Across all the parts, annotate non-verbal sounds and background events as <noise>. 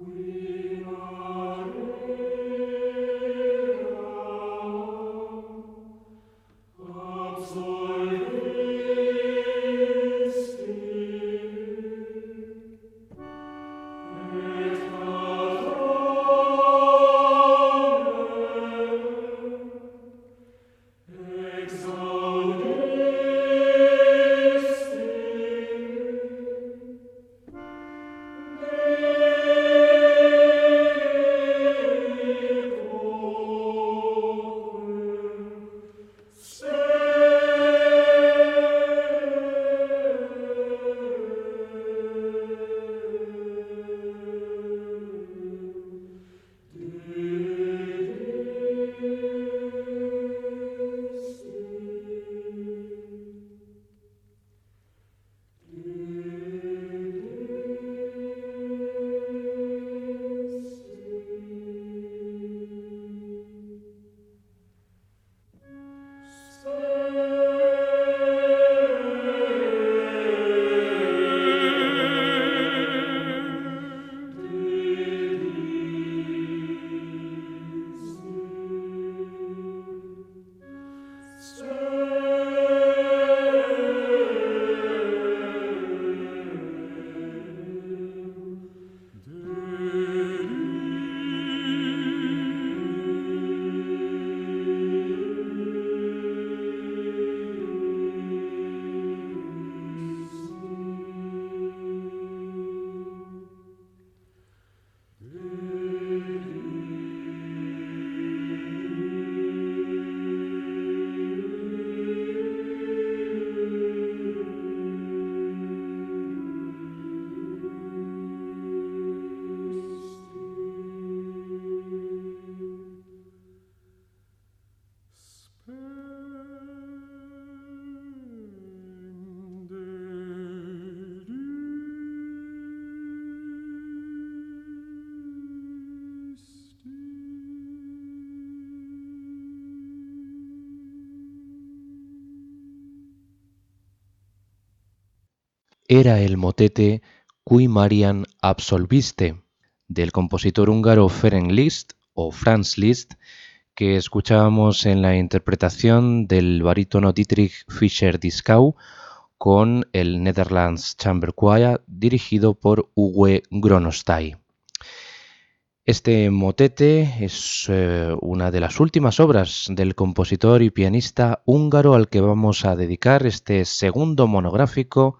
We. Era el motete Cui Marian Absolviste del compositor húngaro Ferenc Liszt o Franz Liszt que escuchábamos en la interpretación del barítono Dietrich Fischer-Dieskau con el Netherlands Chamber Choir dirigido por Uwe Gronostai. Este motete es eh, una de las últimas obras del compositor y pianista húngaro al que vamos a dedicar este segundo monográfico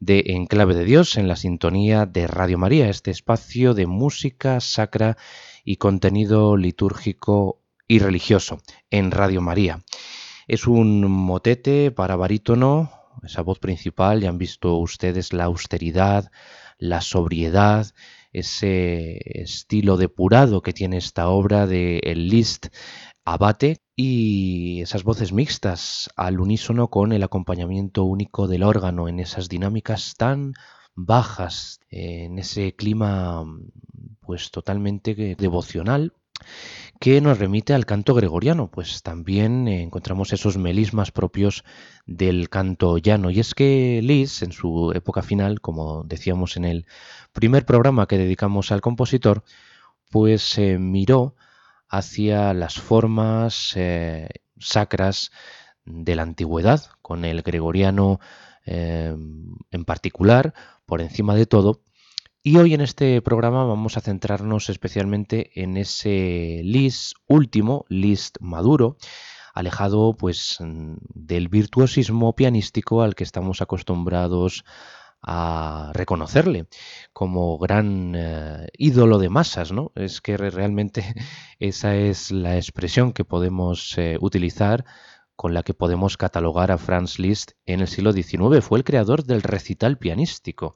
de Enclave de Dios en la sintonía de Radio María, este espacio de música sacra y contenido litúrgico y religioso en Radio María. Es un motete para barítono, esa voz principal, ya han visto ustedes la austeridad, la sobriedad, ese estilo depurado que tiene esta obra de Liszt Abate y esas voces mixtas al unísono con el acompañamiento único del órgano en esas dinámicas tan bajas, en ese clima pues totalmente devocional que nos remite al canto gregoriano, pues también encontramos esos melismas propios del canto llano. Y es que Lis, en su época final, como decíamos en el primer programa que dedicamos al compositor, pues se miró hacia las formas eh, sacras de la antigüedad, con el gregoriano eh, en particular, por encima de todo, y hoy en este programa vamos a centrarnos especialmente en ese list último, list maduro, alejado pues del virtuosismo pianístico al que estamos acostumbrados a reconocerle como gran eh, ídolo de masas, ¿no? Es que realmente <laughs> esa es la expresión que podemos eh, utilizar con la que podemos catalogar a Franz Liszt en el siglo XIX. Fue el creador del recital pianístico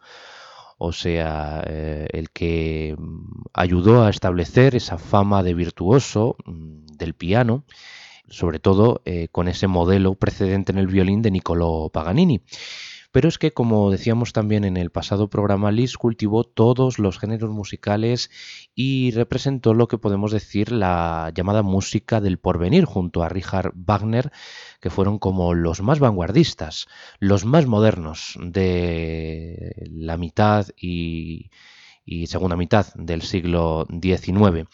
o sea, eh, el que mm, ayudó a establecer esa fama de virtuoso mm, del piano, sobre todo con ese modelo precedente en el violín de Niccolò Paganini. Pero es que, como decíamos también en el pasado programa, Liszt cultivó todos los géneros musicales y representó lo que podemos decir la llamada música del porvenir junto a Richard Wagner, que fueron como los más vanguardistas, los más modernos de la mitad y, segunda mitad del siglo XIX.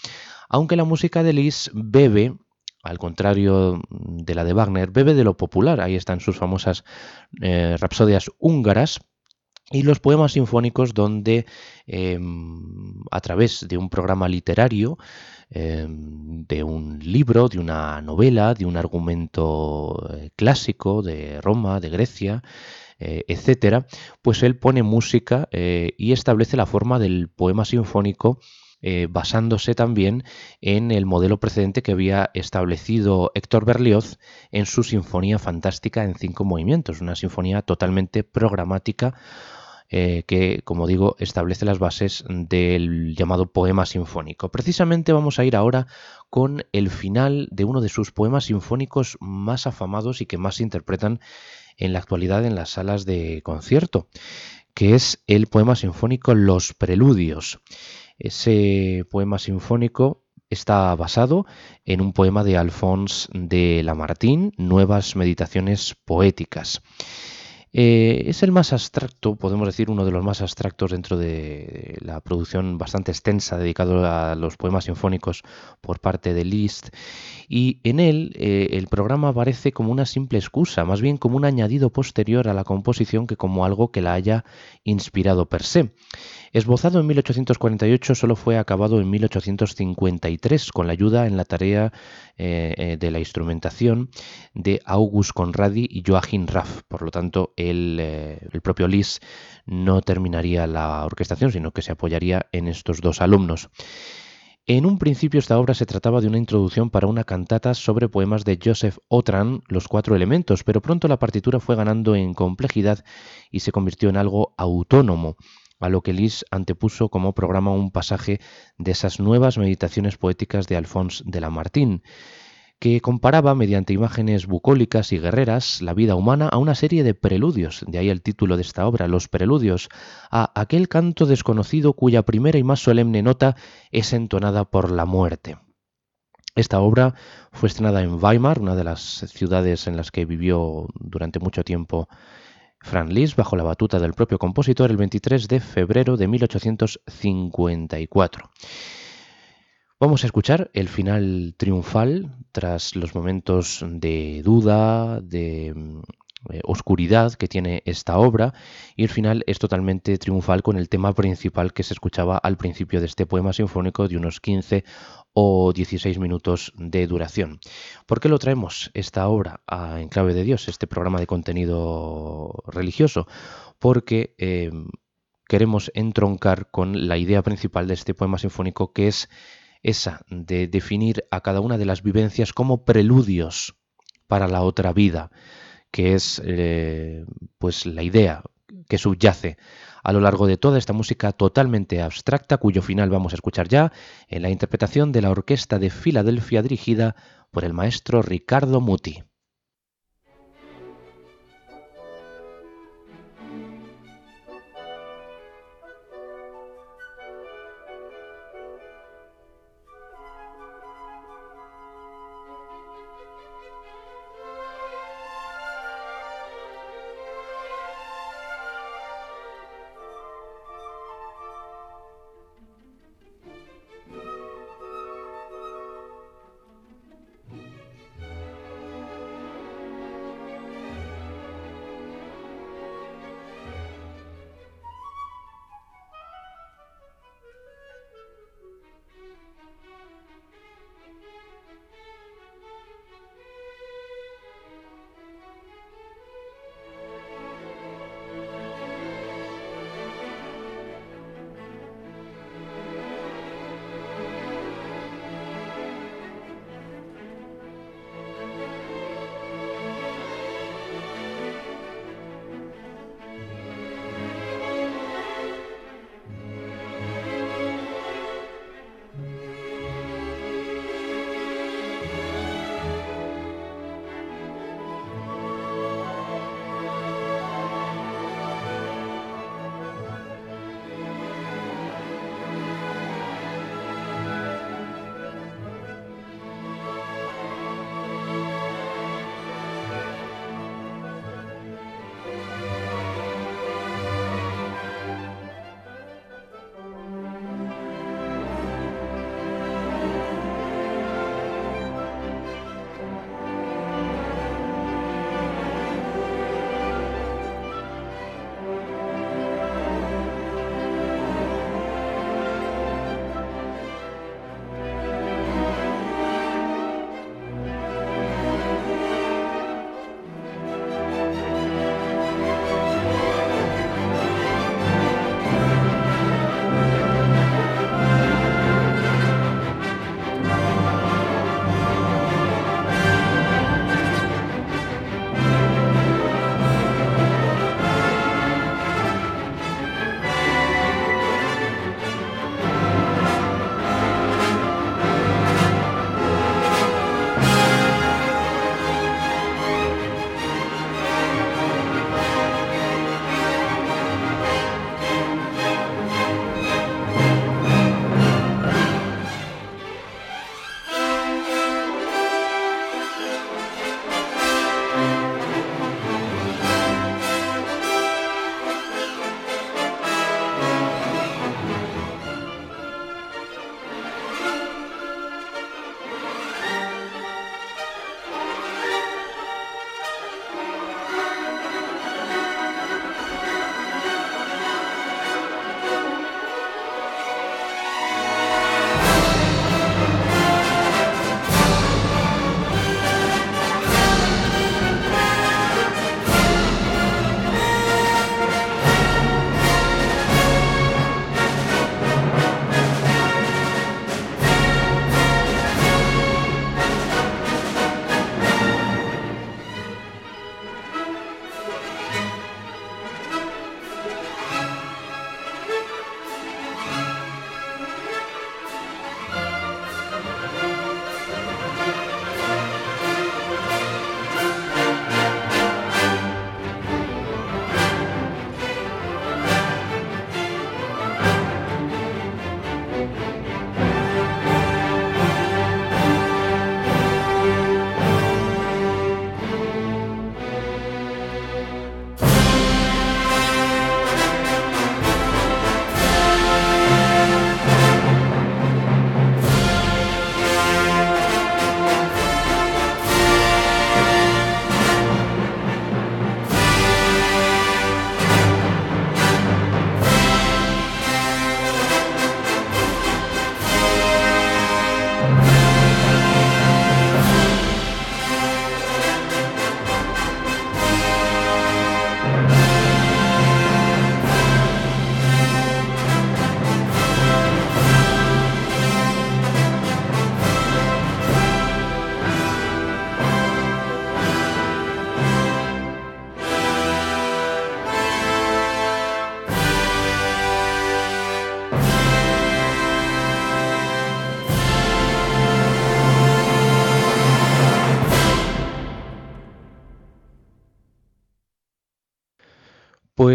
Aunque la música de Liszt bebe al contrario de la de Wagner, bebe de lo popular. Ahí están sus famosas eh, rapsodias húngaras, y los poemas sinfónicos donde em, a través de un programa literario, em, de un libro, de una novela, de un argumento eh, clásico de Roma, de Grecia, eh, etcétera, pues él pone música y establece la forma del poema sinfónico eh, basándose también en el modelo precedente que había establecido Héctor Berlioz en su Sinfonía Fantástica en cinco movimientos, una sinfonía totalmente programática eh, que, como digo, establece las bases del llamado poema sinfónico. Precisamente vamos a ir ahora con el final de uno de sus poemas sinfónicos más afamados y que más se interpretan en la actualidad en las salas de concierto, que es el poema sinfónico Los Preludios. Ese poema sinfónico está basado en un poema de Alphonse de Lamartine, Nuevas Meditaciones Poéticas. Eh, es el más abstracto, podemos decir, uno de los más abstractos dentro de la producción bastante extensa dedicado a los poemas sinfónicos por parte de Liszt. Y en él eh, el programa aparece como una simple excusa, más bien como un añadido posterior a la composición que como algo que la haya inspirado per se. Esbozado en 1848, solo fue acabado en 1853 con la ayuda en la tarea eh, eh, de la instrumentación de August Conradi y Joachim Raff. Por lo tanto, el, eh, el propio Liszt no terminaría la orquestación, sino que se apoyaría en estos dos alumnos. En un principio esta obra se trataba de una introducción para una cantata sobre poemas de Joseph Otran, Los Cuatro Elementos, pero pronto la partitura fue ganando en complejidad y se convirtió en algo autónomo a lo que Lis antepuso como programa un pasaje de esas nuevas meditaciones poéticas de Alphonse de Lamartine, que comparaba mediante imágenes bucólicas y guerreras la vida humana a una serie de preludios, de ahí el título de esta obra, Los Preludios, a aquel canto desconocido cuya primera y más solemne nota es entonada por la muerte. Esta obra fue estrenada en Weimar, una de las ciudades en las que vivió durante mucho tiempo Franz bajo la batuta del propio compositor el 23 de febrero de 1854. Vamos a escuchar el final triunfal tras los momentos de duda, de mm, eh, oscuridad que tiene esta obra y el final es totalmente triunfal con el tema principal que se escuchaba al principio de este poema sinfónico de unos 15 o 16 minutos de duración. ¿Por qué lo traemos esta obra a En Clave de Dios, este programa de contenido religioso? Porque eh, queremos entroncar con la idea principal de este poema sinfónico que es esa de definir a cada una de las vivencias como preludios para la otra vida que es eh, pues la idea que subyace a lo largo de toda esta música totalmente abstracta, cuyo final vamos a escuchar ya en la interpretación de la Orquesta de Filadelfia dirigida por el maestro Ricardo Muti.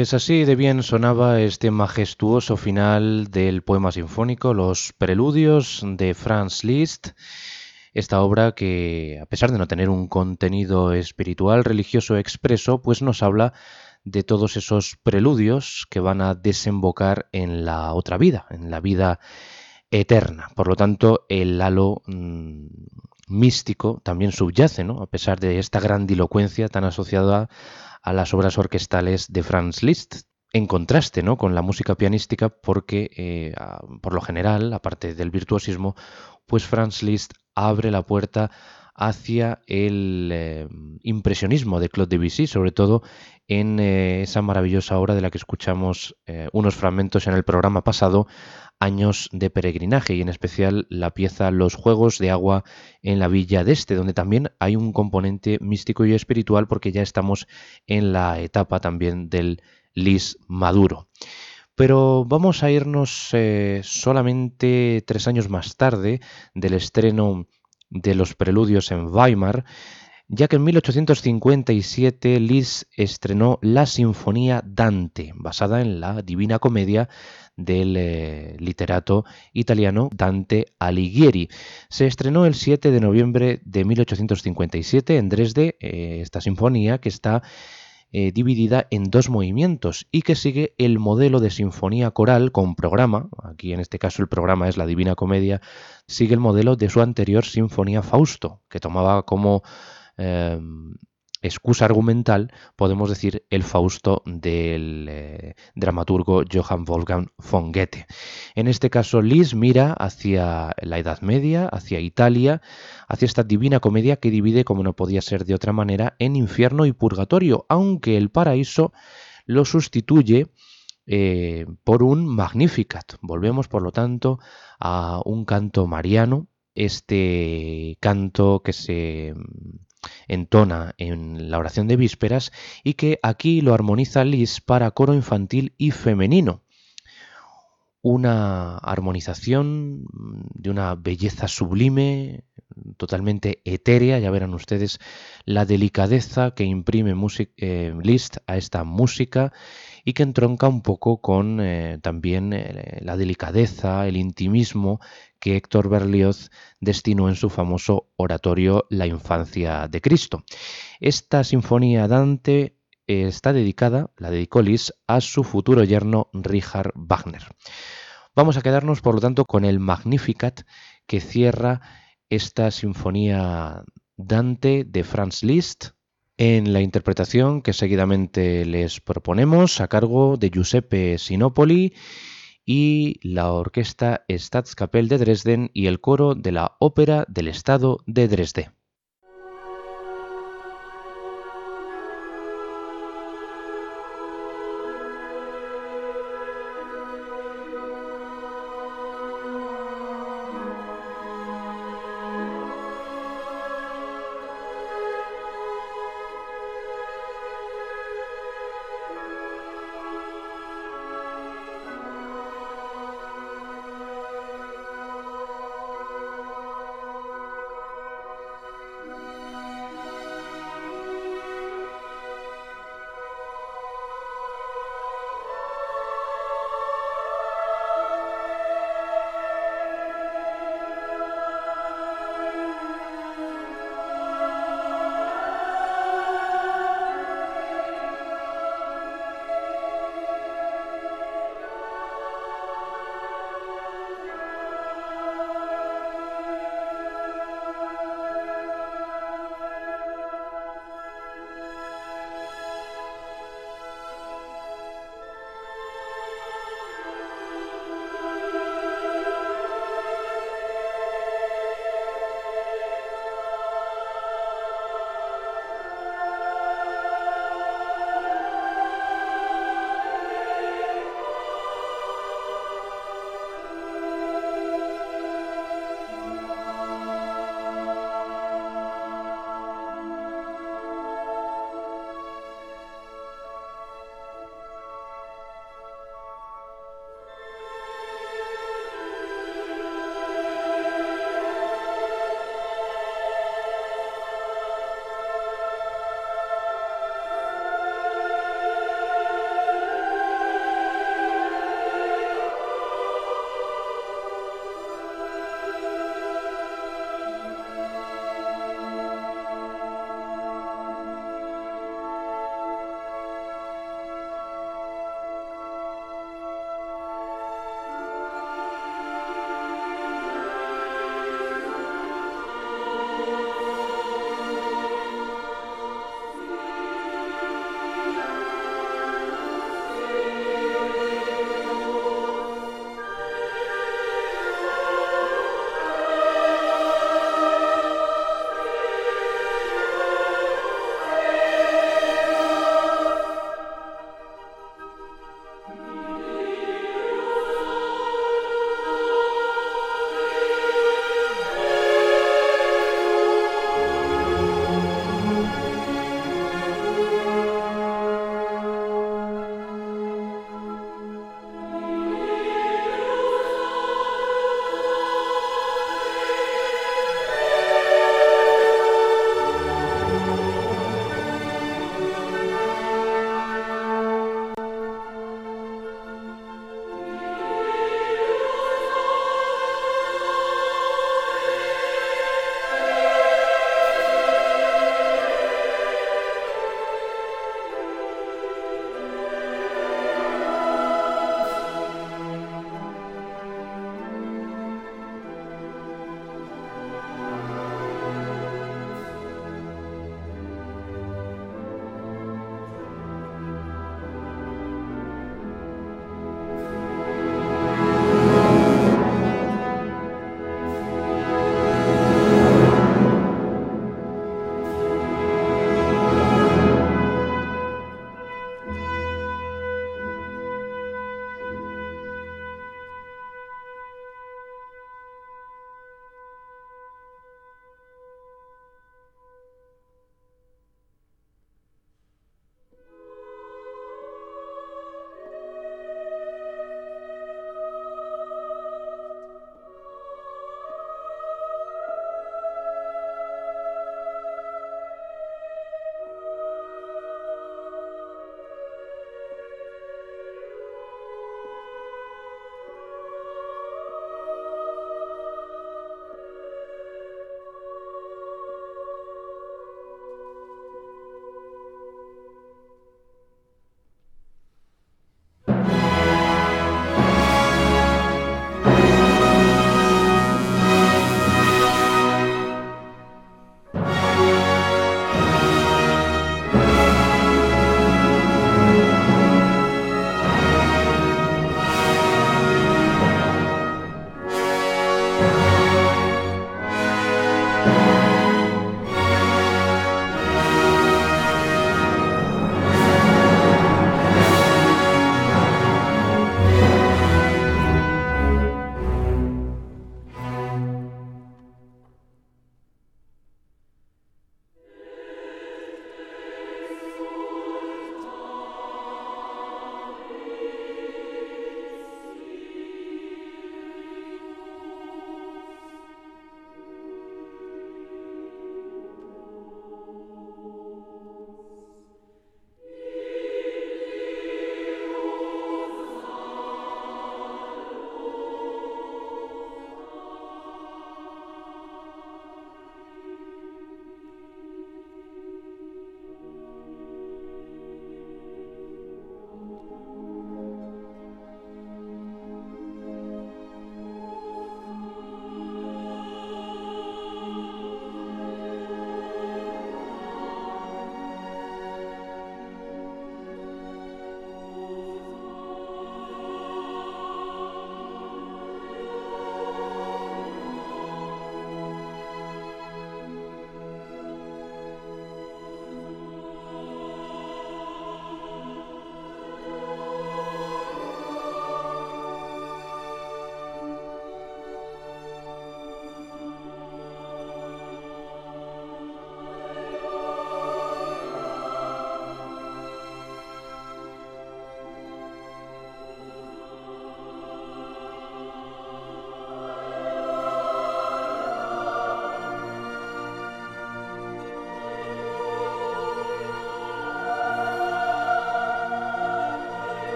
Pues así de bien sonaba este majestuoso final del poema sinfónico Los Preludios de Franz Liszt, esta obra que, a pesar de no tener un contenido espiritual religioso expreso, pues nos habla de todos esos preludios que van a desembocar en la otra vida, en la vida eterna. Por lo tanto, el halo mm, místico también subyace, ¿no? A pesar de esta grandilocuencia tan asociada a las obras orquestales de Franz Liszt, en contraste ¿no? con la música pianística, porque eh, por lo general, aparte del virtuosismo, pues Franz Liszt abre la puerta hacia el eh, impresionismo de Claude Debussy, sobre todo en eh, esa maravillosa obra de la que escuchamos unos fragmentos en el programa pasado, años de peregrinaje y en especial la pieza Los Juegos de Agua en la Villa de Este, donde también hay un componente místico y espiritual porque ya estamos en la etapa también del Lis maduro. Pero vamos a irnos eh, solamente tres años más tarde del estreno de los preludios en Weimar, ya que en 1857 Lis estrenó la Sinfonía Dante, basada en la Divina Comedia del eh, literato italiano Dante Alighieri. Se estrenó el 7 de noviembre de 1857 en Dresde eh, esta sinfonía que está eh, dividida en dos movimientos y que sigue el modelo de sinfonía coral con programa, aquí en este caso el programa es la Divina Comedia, sigue el modelo de su anterior Sinfonía Fausto, que tomaba como excusa argumental, podemos decir el Fausto del eh, dramaturgo Johann Wolfgang von Goethe. En este caso, Lis mira hacia la Edad Media, hacia Italia, hacia esta divina comedia que divide, como no podía ser de otra manera, en infierno y purgatorio, aunque el paraíso lo sustituye eh, por un Magnificat. Volvemos, por lo tanto, a un canto mariano, este canto que se entona en la oración de vísperas y que aquí lo armoniza Lis para coro infantil y femenino. Una armonización de una belleza sublime, totalmente etérea, ya verán ustedes la delicadeza que imprime eh, Liszt a esta música y que entronca un poco con eh, también eh, la delicadeza, el intimismo que Héctor Berlioz destinó en su famoso oratorio La infancia de Cristo. Esta sinfonía Dante está dedicada, la dedicó Lis, a su futuro yerno Richard Wagner. Vamos a quedarnos, por lo tanto, con el Magnificat que cierra esta sinfonía Dante de Franz Liszt en la interpretación que seguidamente les proponemos a cargo de Giuseppe Sinopoli y la orquesta Staatskapelle de Dresden y el coro de la Ópera del Estado de Dresde.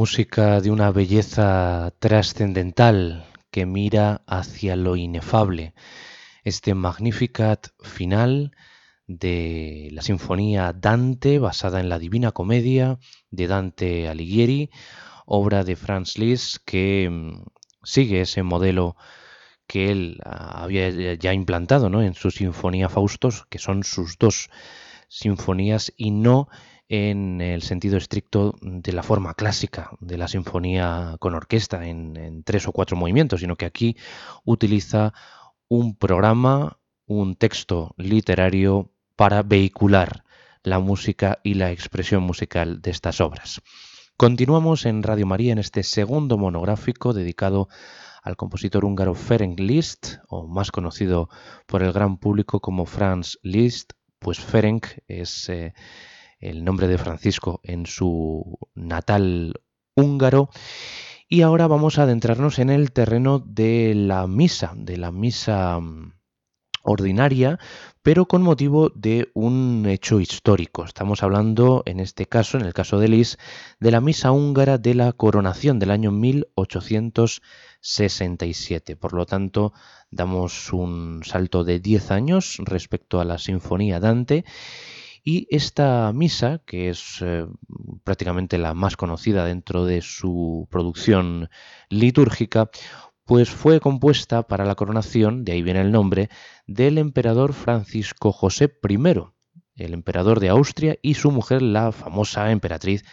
Música de una belleza trascendental que mira hacia lo inefable. Este Magnificat final de la sinfonía Dante, basada en la Divina Comedia de Dante Alighieri, obra de Franz Liszt que mm, sigue ese modelo que él había ya implantado ¿no? en su Sinfonía Faustos, que son sus dos sinfonías y no en el sentido estricto de la forma clásica de la sinfonía con orquesta en, tres o cuatro movimientos, sino que aquí utiliza un programa, un texto literario para vehicular la música y la expresión musical de estas obras. Continuamos en Radio María en este segundo monográfico dedicado al compositor húngaro Ferenc Liszt, o más conocido por el gran público como Franz Liszt, pues Ferenc es eh, el nombre de Francisco en su natal húngaro. Y ahora vamos a adentrarnos en el terreno de la misa, de la misa mm, ordinaria, pero con motivo de un hecho histórico. Estamos hablando, en este caso, en el caso de Lis, de la misa húngara de la coronación del año 1867. Por lo tanto, damos un salto de 10 años respecto a la Sinfonía Dante y esta misa, que es eh, prácticamente la más conocida dentro de su producción litúrgica, pues fue compuesta para la coronación, de ahí viene el nombre, del emperador Francisco José I, el emperador de Austria, y su mujer, la famosa emperatriz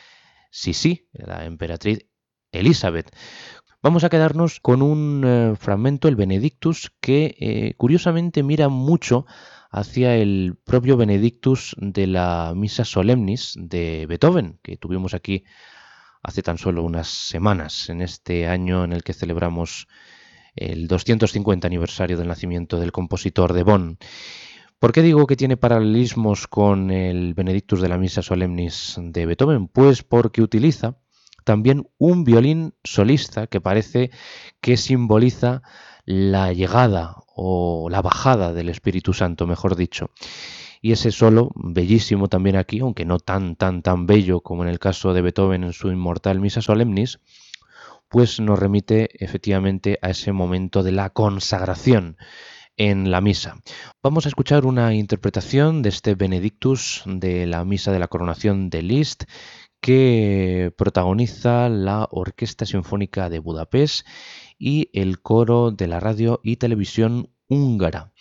Sisi, la emperatriz Elizabeth. Vamos a quedarnos con un eh, fragmento, el Benedictus, que eh, curiosamente mira mucho hacia el propio Benedictus de la Misa Solemnis de Beethoven, que tuvimos aquí hace tan solo unas semanas, en este año en el que celebramos el 250 aniversario del nacimiento del compositor de Bonn. ¿Por qué digo que tiene paralelismos con el Benedictus de la Misa Solemnis de Beethoven? Pues porque utiliza también un violín solista que parece que simboliza la llegada o la bajada del Espíritu Santo, mejor dicho. Y ese solo, bellísimo también aquí, aunque no tan, tan, tan bello como en el caso de Beethoven en su inmortal Misa Solemnis, pues nos remite efectivamente a ese momento de la consagración en la misa. Vamos a escuchar una interpretación de este Benedictus de la misa de la coronación de Liszt que protagoniza la Orquesta Sinfónica de Budapest y el coro de la radio y televisión húngara.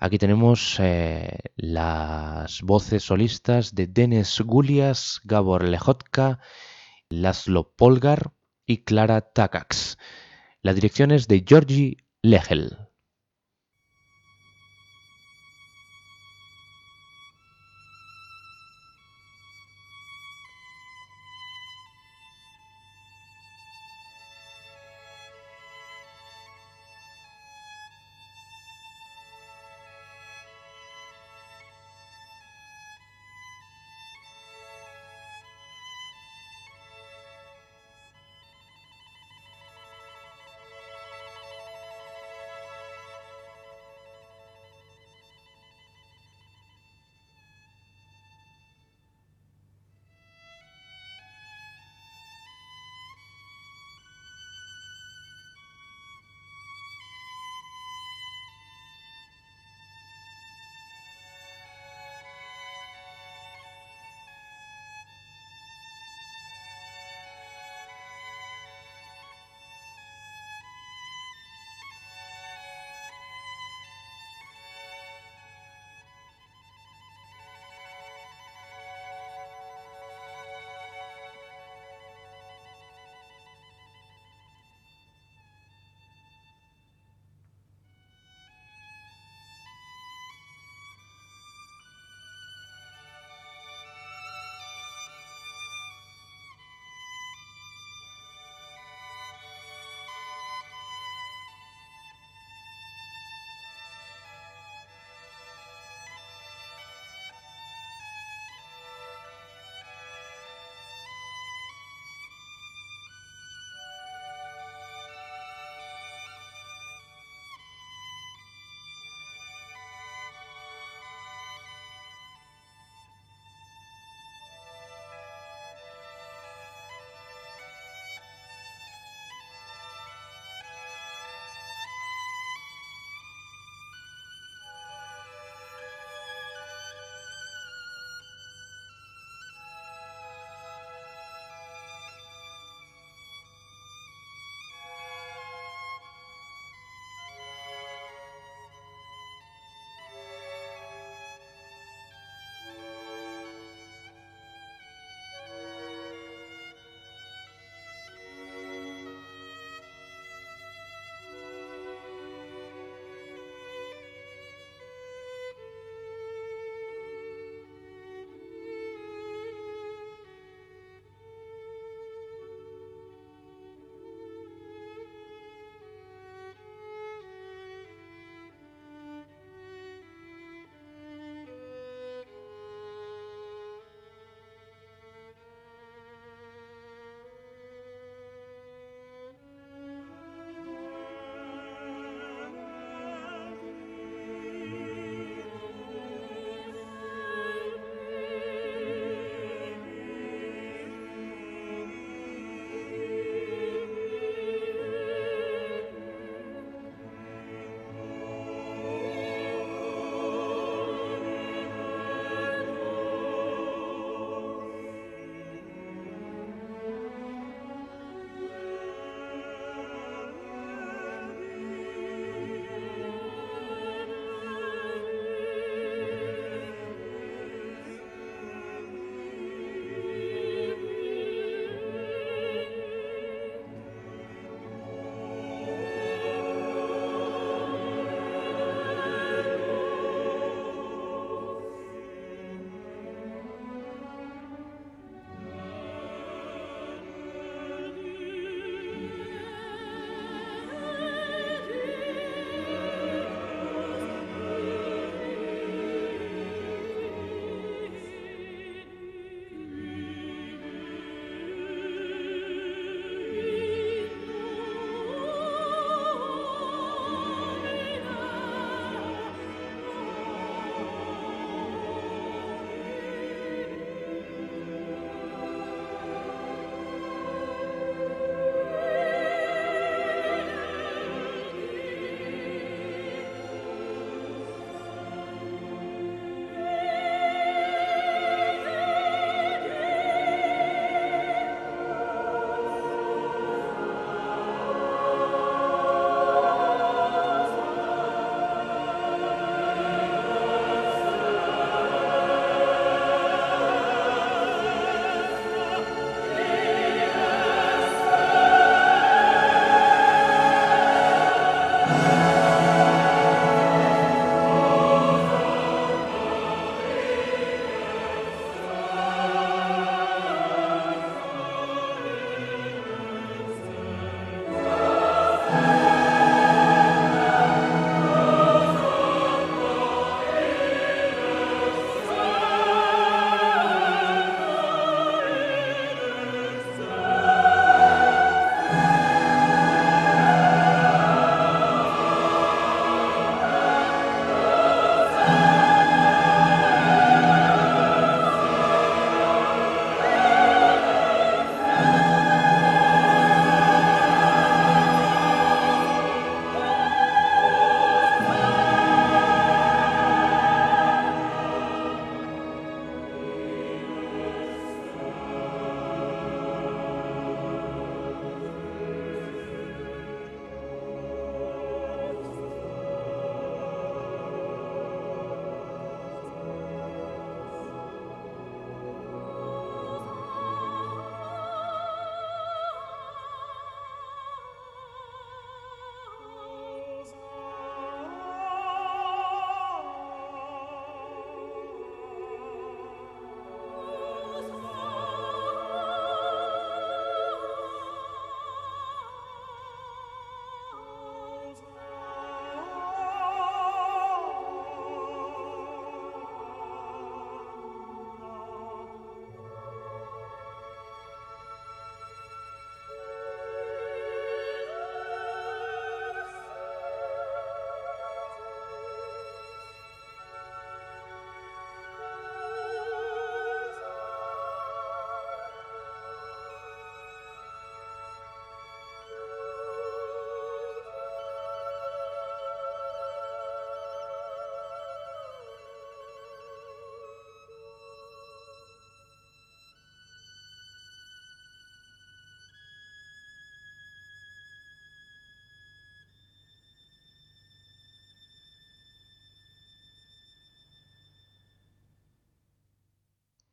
Aquí tenemos eh, las voces solistas de Denis Gulias, Gabor Lehotka, Laszlo Polgar y Clara Takacs. La dirección es de Georgi Lehel.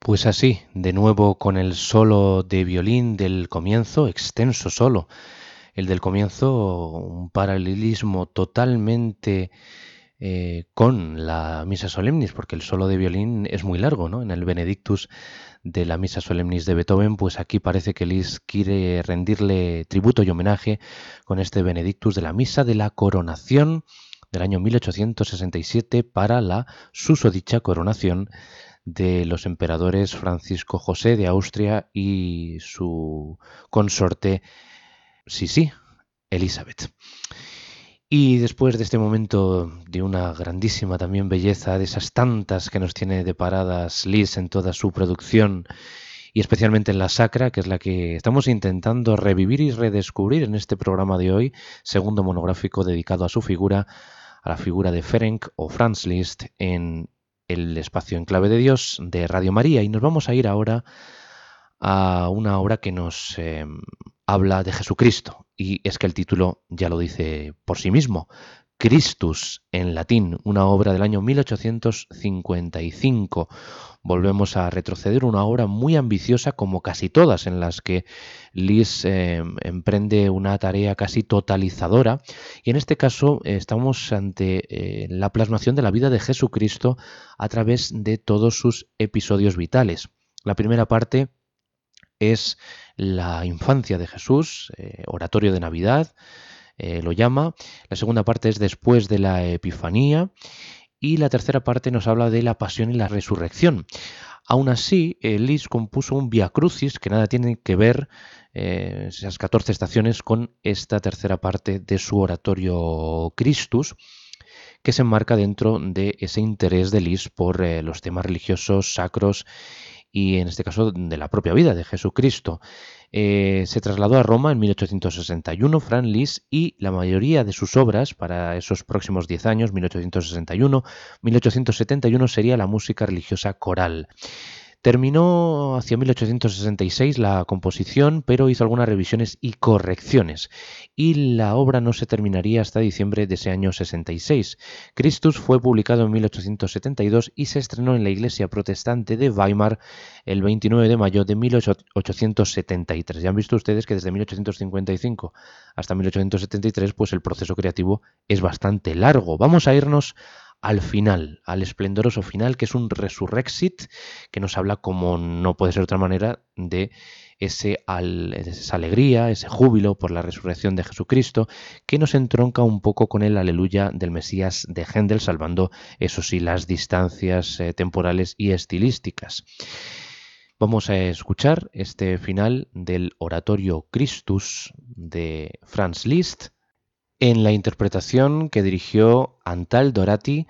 Pues así, de nuevo con el solo de violín del comienzo, extenso solo. El del comienzo, un paralelismo totalmente eh, con la Misa Solemnis, porque el solo de violín es muy largo, ¿no? En el Benedictus de la Misa Solemnis de Beethoven, pues aquí parece que Lis quiere rendirle tributo y homenaje con este Benedictus de la Misa de la Coronación del año 1867 para la susodicha coronación de los emperadores Francisco José de Austria y su consorte Sisi, Elizabeth. Y después de este momento de una grandísima también belleza, de esas tantas que nos tiene deparadas Liz en toda su producción, y especialmente en la sacra, que es la que estamos intentando revivir y redescubrir en este programa de hoy, segundo monográfico dedicado a su figura, a la figura de Ferenc o Franz Liszt en el espacio en clave de Dios de Radio María. Y nos vamos a ir ahora a una obra que nos eh, habla de Jesucristo. Y es que el título ya lo dice por sí mismo, Christus en latín, una obra del año 1855, volvemos a retroceder una obra muy ambiciosa como casi todas en las que Lis eh, emprende una tarea casi totalizadora y en este caso eh, estamos ante eh, la plasmación de la vida de Jesucristo a través de todos sus episodios vitales. La primera parte es la infancia de Jesús, oratorio de Navidad, lo llama. La segunda parte es después de la Epifanía y la tercera parte nos habla de la pasión y la resurrección. Aún así, Lis compuso un Via Crucis que nada tiene que ver eh, esas 14 estaciones con esta tercera parte de su oratorio Christus que se enmarca dentro de ese interés de Lis por eh, los temas religiosos, sacros y en este caso de la propia vida de Jesucristo. Eh, se trasladó a Roma en 1861, Fran Lis, y la mayoría de sus obras para esos próximos 10 años, 1861-1871, sería la música religiosa coral. Terminó hacia 1866 la composición, pero hizo algunas revisiones y correcciones, y la obra no se terminaría hasta diciembre de ese año 66. Christus fue publicado en 1872 y se estrenó en la iglesia protestante de Weimar el 29 de mayo de 1873. Ya han visto ustedes que desde 1855 hasta 1873 pues el proceso creativo es bastante largo.Amos a irnos al final, al esplendoroso final, que es un resurrexit, que nos habla, como no puede ser de otra manera, de ese esa alegría, ese júbilo por la resurrección de Jesucristo, que nos entronca un poco con el aleluya del Mesías de Händel, salvando, eso sí, las distancias eh, temporales y estilísticas. Vamos a escuchar este final del oratorio Christus de Franz Liszt, en la interpretación que dirigió Antal Dorati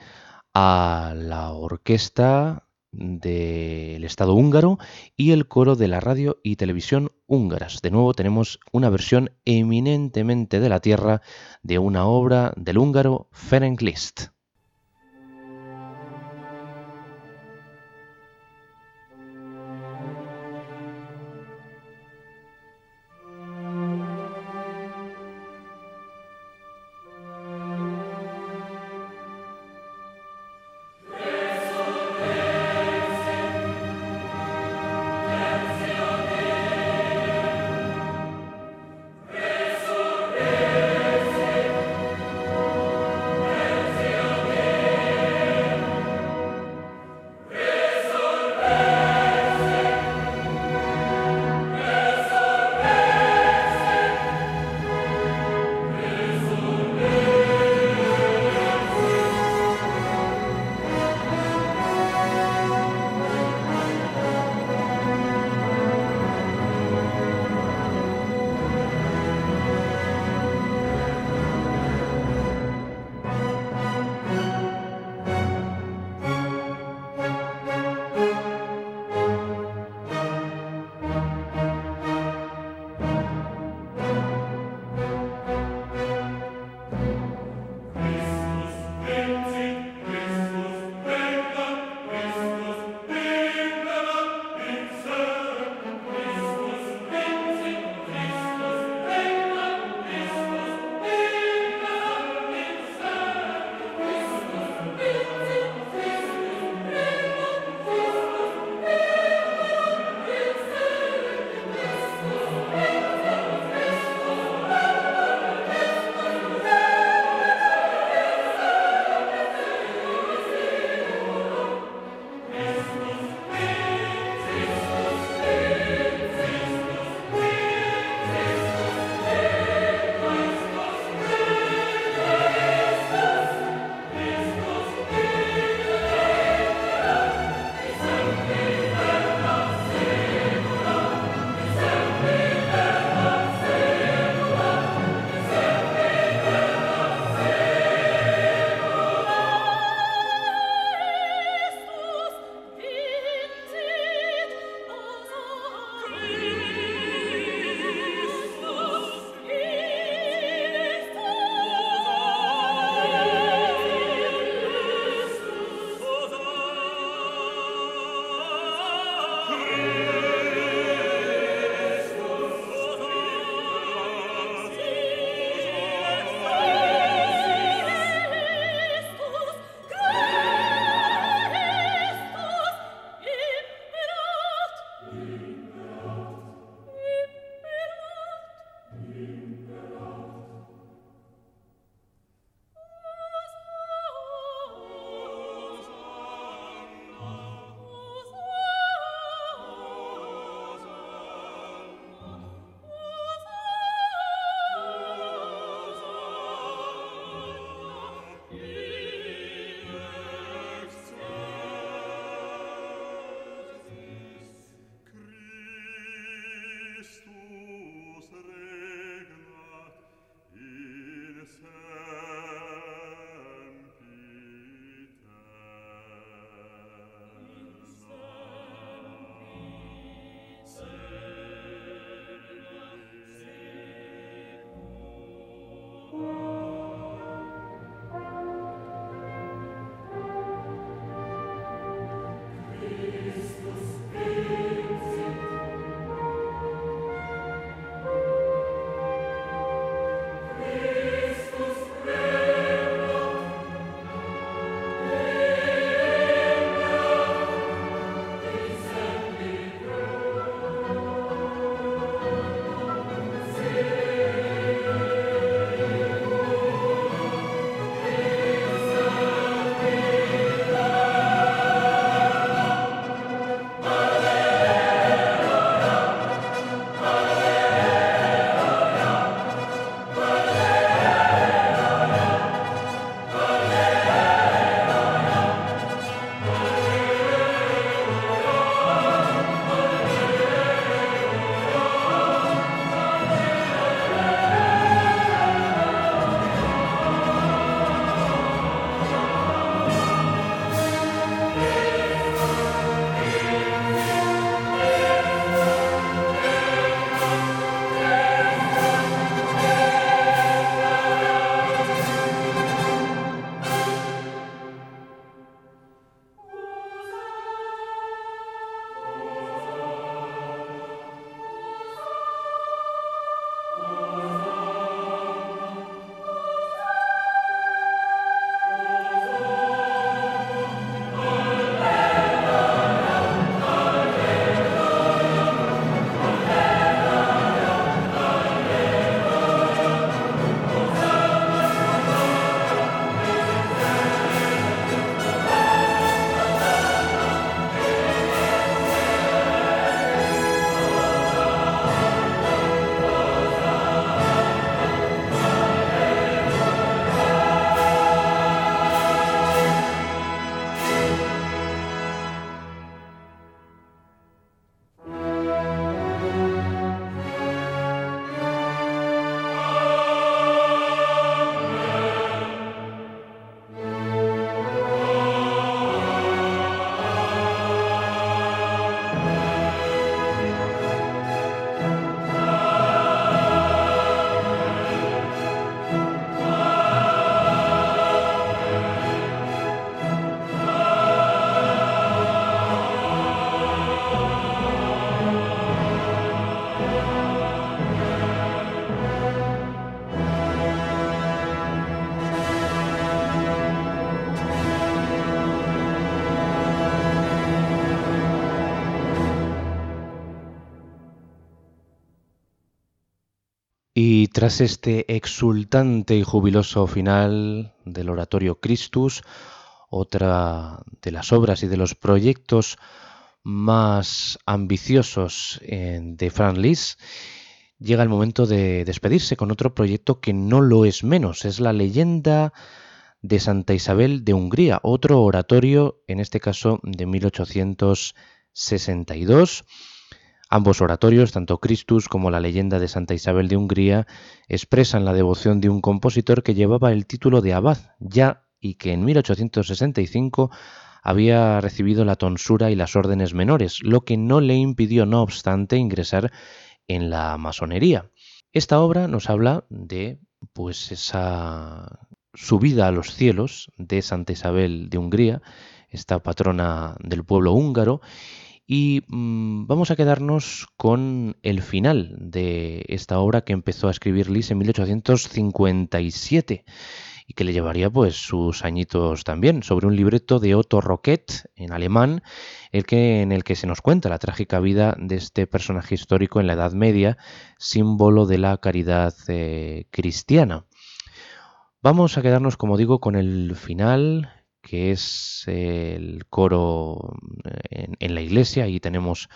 a la orquesta del Estado húngaro y el coro de la radio y televisión húngaras. De nuevo tenemos una versión eminentemente de la tierra de una obra del húngaro Ferenc Liszt. Tras este exultante y jubiloso final del oratorio Christus, otra de las obras y de los proyectos más ambiciosos eh, de Franz Liszt, llega el momento de despedirse con otro proyecto que no lo es menos, es la leyenda de Santa Isabel de Hungría, otro oratorio, en este caso de 1862, Ambos oratorios, tanto Christus como la leyenda de Santa Isabel de Hungría, expresan la devoción de un compositor que llevaba el título de abad ya y que en 1865 había recibido la tonsura y las órdenes menores, lo que no le impidió, no obstante, ingresar en la masonería. Esta obra nos habla de pues esa subida a los cielos de Santa Isabel de Hungría, esta patrona del pueblo húngaro, y mm, vamos a quedarnos con el final de esta obra que empezó a escribir Lis en 1857 y que le llevaría pues sus añitos también, sobre un libreto de Otto Roquet en alemán, el que, en el que se nos cuenta la trágica vida de este personaje histórico en la Edad Media, símbolo de la caridad eh, cristiana. Vamos a quedarnos, como digo, con el final que es el coro eh, en, la iglesia. Ahí tenemos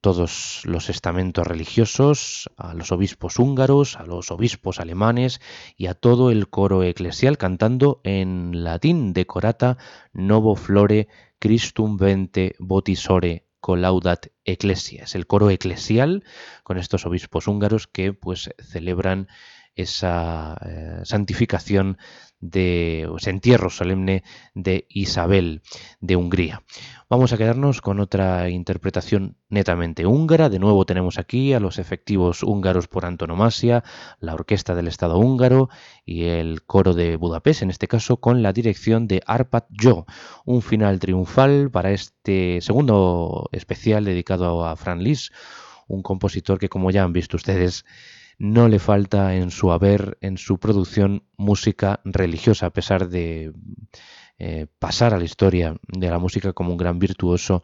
todos los estamentos religiosos, a los obispos húngaros, a los obispos alemanes y a todo el coro eclesial cantando en latín decorata Novo Flore Christum Vente Botisore Colaudat Ecclesia. Es el coro eclesial con estos obispos húngaros que pues celebran esa eh, santificación de ese entierro solemne de Isabel de Hungría. Vamos a quedarnos con otra interpretación netamente húngara. De nuevo tenemos aquí a los efectivos húngaros por antonomasia, la Orquesta del Estado húngaro y el coro de Budapest, en este caso con la dirección de Arpad Jo. Un final triunfal para este segundo especial dedicado a Fran Lis, un compositor que como ya han visto ustedes no le falta en su haber, en su producción, música religiosa, a pesar de eh, pasar a la historia de la música como un gran virtuoso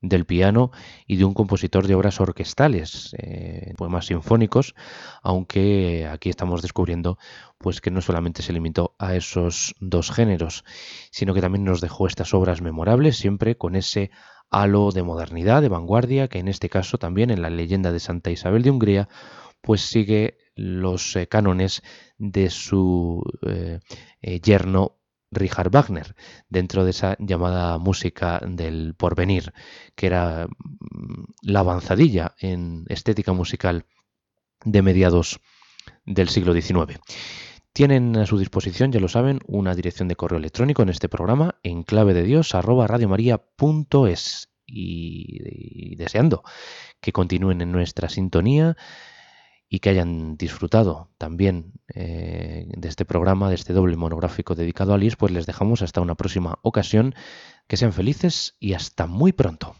del piano y de un compositor de obras orquestales, eh, poemas sinfónicos, aunque aquí estamos descubriendo pues que no solamente se limitó a esos dos géneros, sino que también nos dejó estas obras memorables, siempre con ese halo de modernidad, de vanguardia, que en este caso también en la leyenda de Santa Isabel de Hungría pues sigue los eh, cánones de su eh, eh, yerno Richard Wagner, dentro de esa llamada música del porvenir, que era mm, la avanzadilla en estética musical de mediados del siglo XIX. Tienen a su disposición, ya lo saben, una dirección de correo electrónico en este programa en clave de Dios y, y deseando que continúen en nuestra sintonía y que hayan disfrutado también eh, de este programa, de este doble monográfico dedicado a Liz, pues les dejamos hasta una próxima ocasión. Que sean felices y hasta muy pronto.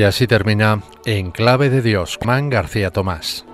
Y así termina En Clave de Dios, Man García Tomás.